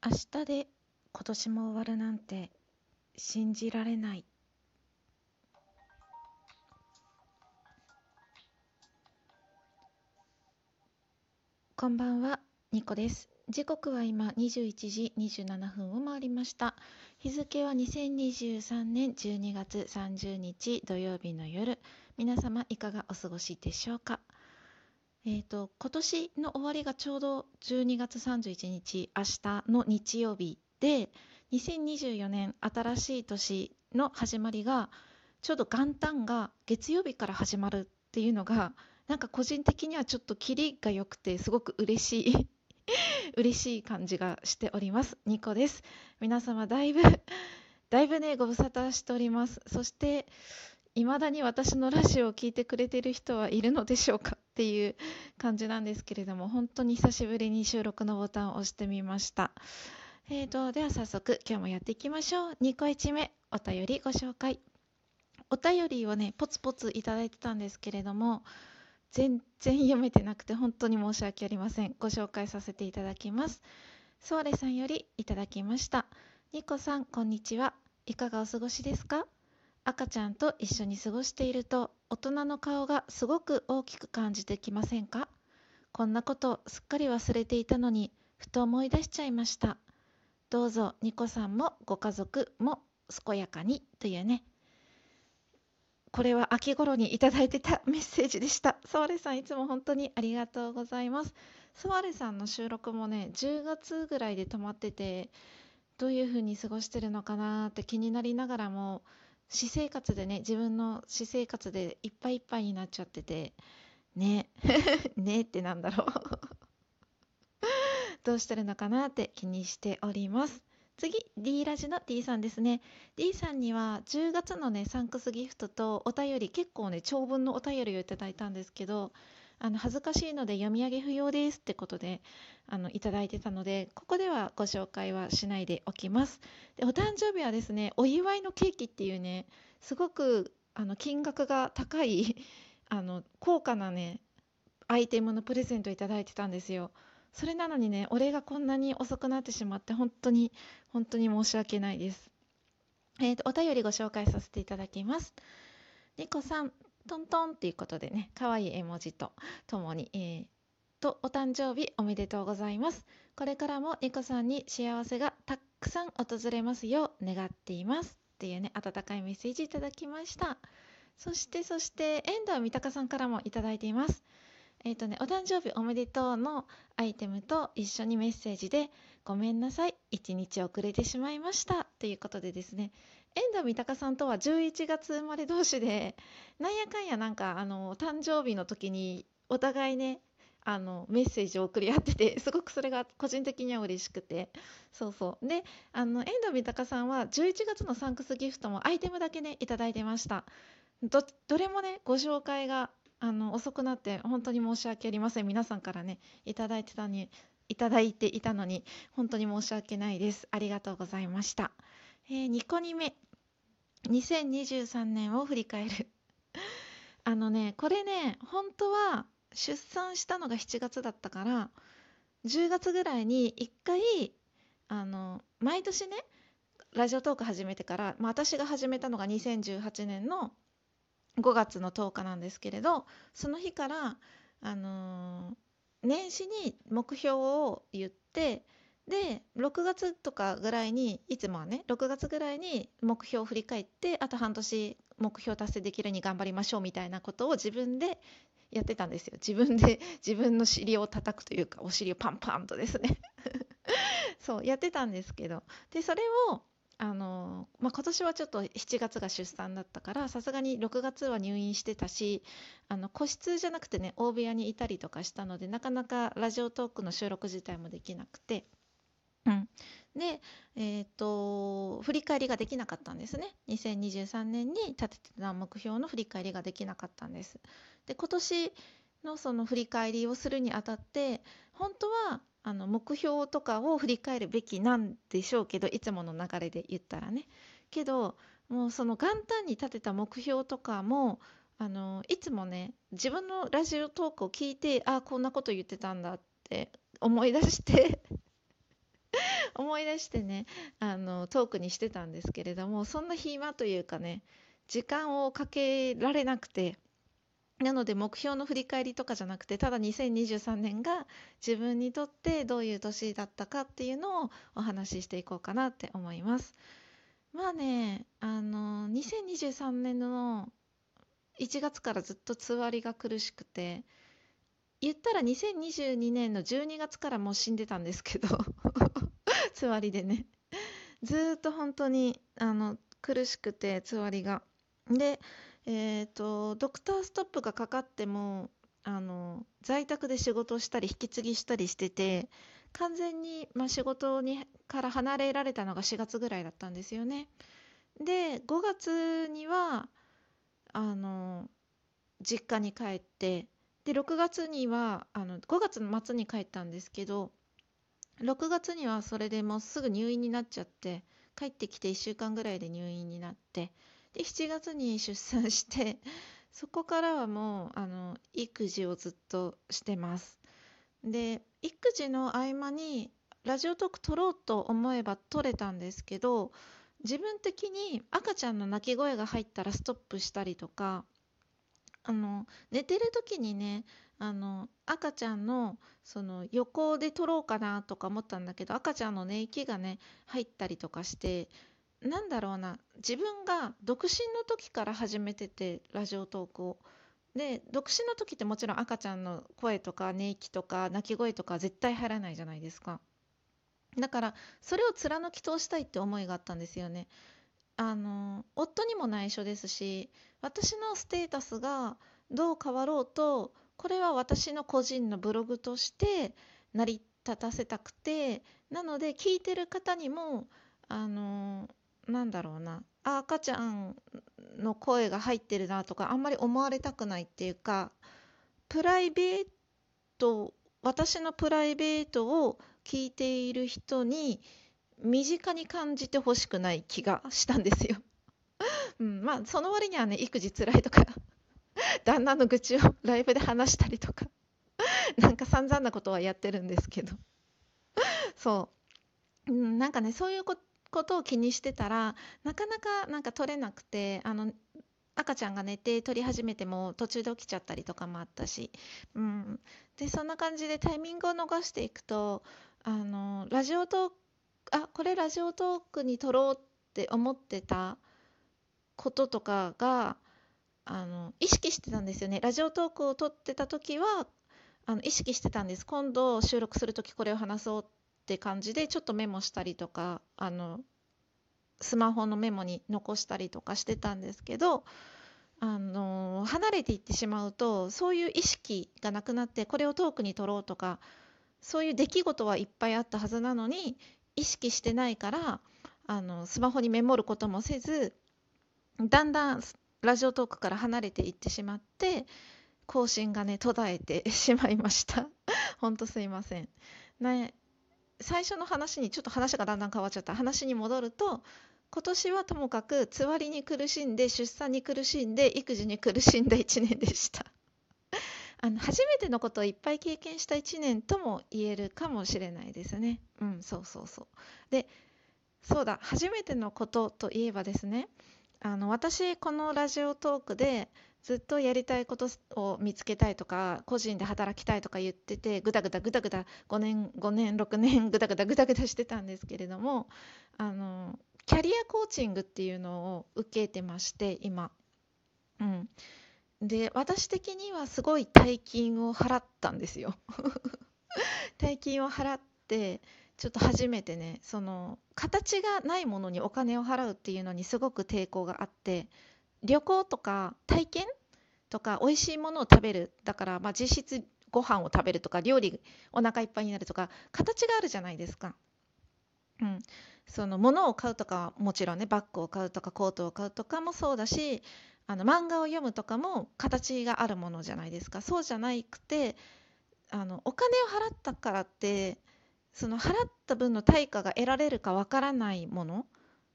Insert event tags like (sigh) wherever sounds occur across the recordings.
明日で今年も終わるなんて信じられない。こんばんはニコです。時刻は今21時27分を回りました。日付は2023年12月30日土曜日の夜。皆様いかがお過ごしでしょうか？えーと、今年の終わりがちょうど12月31日明日の日曜日で2024年新しい年の始まりがちょうど元旦が月曜日から始まるっていうのがなんか個人的にはちょっとキリが良くてすごく嬉しい (laughs) 嬉しい感じがしております。ニコです。皆様だいぶだいぶねご無沙汰しております。そして未だに私のラジオを聴いてくれてる人はいるのでしょうかっていう感じなんですけれども本当に久しぶりに収録のボタンを押してみました。えーと、では早速今日もやっていきましょう。2個1目お便りご紹介。お便りをねポツポツいただいてたんですけれども全然読めてなくて本当に申し訳ありません。ご紹介させていただきます。ソーレさんよりいただきました。ニコさんこんにちは。いかがお過ごしですか？赤ちゃんと一緒に過ごしていると大人の顔がすごく大きく感じてきませんか？こんなことすっかり忘れていたのにふと思い出しちゃいました。どうぞニコさんもご家族も健やかにというね。これは秋頃にいただいてた (laughs) メッセージでした。ソワレさんいつも本当にありがとうございます。ソワレさんの収録もね10月ぐらいで止まっててどういう風に過ごしてるのかなって気になりながらも私生活でね自分の私生活でいっぱいいっぱいになっちゃっててね (laughs) ねってなんだろう。(laughs) どうしてるのかなって気にしております。次 D ラジの D さんですね。D さんには10月のねサンクスギフトとお便り結構ね長文のお便りをいただいたんですけどあの恥ずかしいので読み上げ不要ですってことであのいただいてたのでここではご紹介はしないでおきます。でお誕生日はですねお祝いのケーキっていうねすごくあの金額が高い (laughs) あの高価なねアイテムのプレゼントいただいてたんですよ。それなのにねお礼がこんなに遅くなってしまって本当に本当に申し訳ないです。えーと、お便りご紹介させていただきます。ニコさん、トントンっていうことでね可愛い絵文字とともに、えー、とお誕生日おめでとうございます。これからもニコさんに幸せがたくさん訪れますよう願っていますっていうね温かいメッセージいただきました。そしてそして遠藤三鷹さんからもいただいています。えっ、ー、とねお誕生日おめでとうのアイテムと一緒にメッセージでごめんなさい1日遅れてしまいましたということでですね。遠藤三鷹さんとは11月生まれ同士でなんやかんやなんかあの誕生日の時にお互いねあのメッセージを送り合っててすごくそれが個人的には嬉しくて。そうそう。であの遠藤三鷹さんは11月のサンクスギフトもアイテムだけね頂いてました。どどれもねご紹介があの遅くなって本当に申し訳ありません。皆さんからね頂いてたにいただいていたのに本当に申し訳ないです。ありがとうございました、えー、2個2目。2023年を振り返る。(laughs) あのねこれね本当は出産したのが7月だったから10月ぐらいに1回あの毎年ねラジオトーク始めてから、まあ、私が始めたのが2018年の5月の10日なんですけれどその日からあのー、年始に目標を言ってで6月とかぐらいにいつもはね6月ぐらいに目標を振り返ってあと半年目標達成できるように頑張りましょうみたいなことを自分でやってたんですよ。自分で (laughs) 自分の尻を叩くというかお尻をパンパンとですね。(laughs) そうやってたんですけど。でそれをあの、まあ、今年はちょっと7月が出産だったからさすがに6月は入院してたしあの個室じゃなくてね大部屋にいたりとかしたのでなかなかラジオトークの収録自体もできなくて。うん、で、えーと、振り返りができなかったんですね。2023年に立ててた目標の振り返りができなかったんです。で今年のその振り返りをするにあたって本当はあの目標とかを振り返るべきなんでしょうけどいつもの流れで言ったらね。けどもうその元旦に立てた目標とかもあのいつもね自分のラジオトークを聞いてあこんなこと言ってたんだって思い出して (laughs) 思い出してねあのトークにしてたんですけれどもそんな暇というかね時間をかけられなくてなので目標の振り返りとかじゃなくてただ2023年が自分にとってどういう年だったかっていうのをお話ししていこうかなって思います。まあねあの2023年の1月からずっとつわりが苦しくて言ったら2022年の12月からもう死んでたんですけど (laughs) つわりでねずっと本当にあの苦しくてつわりが。でえーと、ドクターストップがかかってもあの在宅で仕事をしたり引き継ぎしたりしてて完全に、まあ、仕事にから離れられたのが4月ぐらいだったんですよね。で5月にはあの実家に帰ってで6月にはあの5月の末に帰ったんですけど6月にはそれでもうすぐ入院になっちゃって帰ってきて1週間ぐらいで入院になってで7月に出産してそこからはもうあの育児をずっとしてます。で育児の合間にラジオトーク撮ろうと思えば撮れたんですけど自分的に赤ちゃんの泣き声が入ったらストップしたりとかあの寝てる時にねあの赤ちゃんのその横で撮ろうかなとか思ったんだけど赤ちゃんの寝息がね入ったりとかしてなんだろうな自分が独身の時から始めててラジオトークを。で独身の時ってもちろん赤ちゃんの声とか寝息とか泣き声とか絶対入らないじゃないですか。だからそれを貫き通したいって思いがあったんですよね。あの夫にも内緒ですし私のステータスがどう変わろうとこれは私の個人のブログとして成り立たせたくてなので聞いてる方にもあのなんだろうな。あ赤ちゃんの声が入ってるなとかあんまり思われたくないっていうかプライベート私のプライベートを聞いている人に身近に感じてほしくない気がしたんですよ。(laughs) うん、まあその割にはね育児つらいとか (laughs) 旦那の愚痴をライブで話したりとか (laughs) なんか散々なことはやってるんですけど。そう、うん、なんかねそういうことことを気にしてたらなかなかなんか取れなくてあの赤ちゃんが寝て撮り始めても途中で起きちゃったりとかもあったし、うん、でそんな感じでタイミングを逃していくとあのラジオトークあこれラジオトークに撮ろうって思ってたこととかがあの意識してたんですよね。ラジオトークを撮ってた時はあの意識してたんです。今度収録する時これを話そうって感じでちょっとメモしたりとかあのスマホのメモに残したりとかしてたんですけどあの離れていってしまうとそういう意識がなくなってこれをトークに取ろうとかそういう出来事はいっぱいあったはずなのに意識してないからあのスマホにメモることもせずだんだんラジオトークから離れていってしまって更新がね途絶えてしまいました。(laughs) ほんとすいません。ね、最初の話にちょっと話がだんだん変わっちゃった。話に戻ると今年はともかくつわりに苦しんで出産に苦しんで育児に苦しんだ1年でした。(laughs) あの初めてのことをいっぱい経験した1年とも言えるかもしれないですね。うんそうそうそう。でそうだ初めてのことといえばですねあの私このラジオトークでずっとやりたいことを見つけたいとか個人で働きたいとか言っててぐだぐだぐだぐだ5年5年6年ぐだぐだぐだぐだしてたんですけれどもあのキャリアコーチングっていうのを受けてまして今。うん、で私的にはすごい大金を払ったんですよ。(laughs) 大金を払ってちょっと初めてねその形がないものにお金を払うっていうのにすごく抵抗があって旅行とか体験とか美味しいものを食べるだからまあ実質ご飯を食べるとか料理お腹いっぱいになるとか形があるじゃないですか。うん、その物を買うとかもちろんねバッグを買うとかコートを買うとかもそうだしあの漫画を読むとかも形があるものじゃないですかそうじゃなくてあのお金を払ったからってその払った分の対価が得られるかわからないもの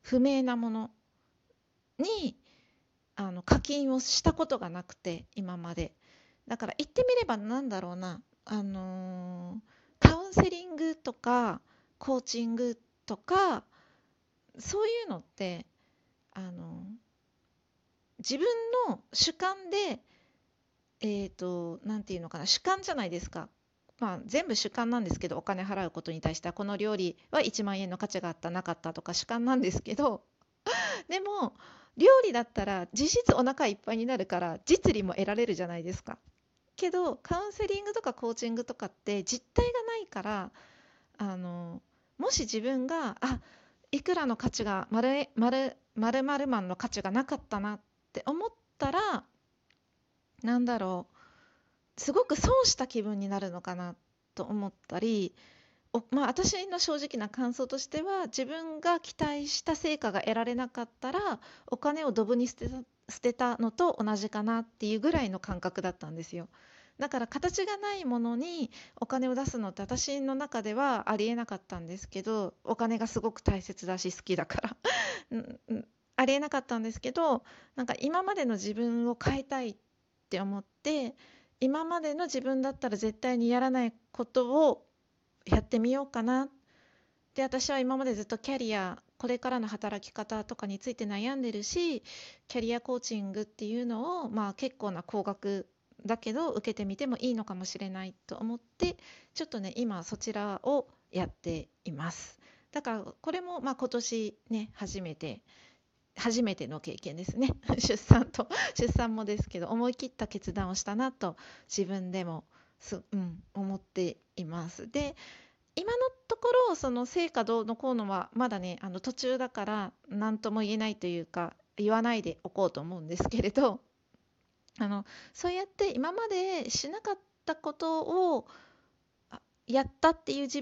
不明なものにあの課金をしたことがなくて今まで。だから言ってみればなんだろうな。あのー、カウンセリングとかコーチングとかそういうのってあの自分の主観でえっ、と何て言うのかな。主観じゃないですか。まあ、全部主観なんですけどお金払うことに対してはこの料理は1万円の価値があったなかったとか主観なんですけど。でも料理だったら実質お腹いっぱいになるから実利も得られるじゃないですか。けどカウンセリングとかコーチングとかって実態がないからあのもし自分があいくらの価値が丸丸丸々マンの価値がなかったなって思ったらなんだろうすごく損した気分になるのかなと思ったりまあ、私の正直な感想としては自分が期待した成果が得られなかったらお金をドブに捨てた捨てたのと同じかなっていうぐらいの感覚だったんですよ。だから形がないものにお金を出すのって私の中ではありえなかったんですけどお金がすごく大切だし好きだから。(laughs) ありえなかったんですけどなんか今までの自分を変えたいって思って今までの自分だったら絶対にやらないことをやってみようかな。で私は今までずっとキャリアこれからの働き方とかについて悩んでるしキャリアコーチングっていうのをまあ結構な高額だけど受けてみてもいいのかもしれないと思ってちょっとね今そちらをやっています。だからこれもまあ今年ね初めて初めての経験ですね。(laughs) 出産と出産もですけど思い切った決断をしたなと自分でもす、うん、思っています。で今のところその成果どうのこうのはまだねあの途中だから何とも言えないというか言わないでおこうと思うんですけれどあのそうやって今までしなかったことをやったっていう自分